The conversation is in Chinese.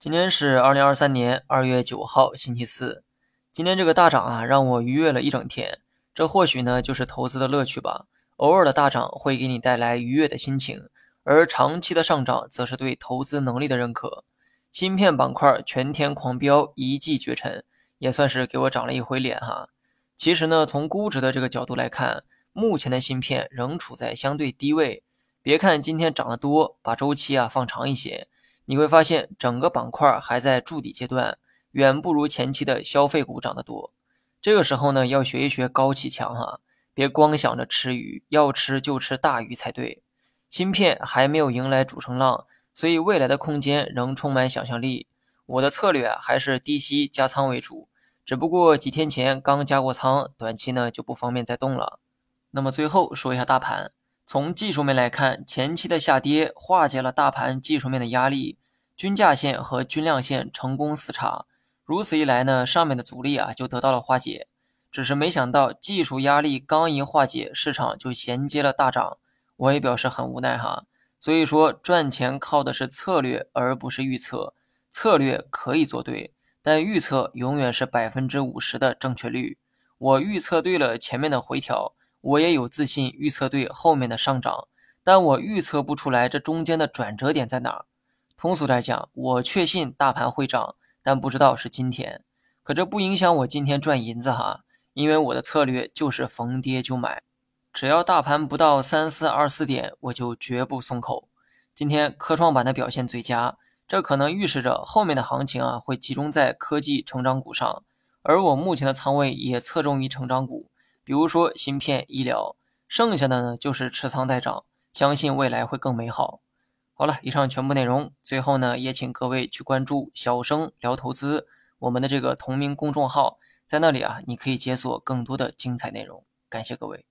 今天是二零二三年二月九号，星期四。今天这个大涨啊，让我愉悦了一整天。这或许呢，就是投资的乐趣吧。偶尔的大涨会给你带来愉悦的心情，而长期的上涨则是对投资能力的认可。芯片板块全天狂飙，一骑绝尘，也算是给我涨了一回脸哈。其实呢，从估值的这个角度来看，目前的芯片仍处在相对低位。别看今天涨得多，把周期啊放长一些。你会发现整个板块还在筑底阶段，远不如前期的消费股涨得多。这个时候呢，要学一学高启强哈，别光想着吃鱼，要吃就吃大鱼才对。芯片还没有迎来主升浪，所以未来的空间仍充满想象力。我的策略还是低吸加仓为主，只不过几天前刚加过仓，短期呢就不方便再动了。那么最后说一下大盘。从技术面来看，前期的下跌化解了大盘技术面的压力，均价线和均量线成功死叉。如此一来呢，上面的阻力啊就得到了化解。只是没想到技术压力刚一化解，市场就衔接了大涨。我也表示很无奈哈。所以说赚钱靠的是策略，而不是预测。策略可以做对，但预测永远是百分之五十的正确率。我预测对了前面的回调。我也有自信预测对后面的上涨，但我预测不出来这中间的转折点在哪儿。通俗点讲，我确信大盘会涨，但不知道是今天。可这不影响我今天赚银子哈，因为我的策略就是逢跌就买，只要大盘不到三四二四点，我就绝不松口。今天科创板的表现最佳，这可能预示着后面的行情啊会集中在科技成长股上，而我目前的仓位也侧重于成长股。比如说芯片、医疗，剩下的呢就是持仓待涨，相信未来会更美好。好了，以上全部内容，最后呢也请各位去关注“小生聊投资”我们的这个同名公众号，在那里啊你可以解锁更多的精彩内容。感谢各位。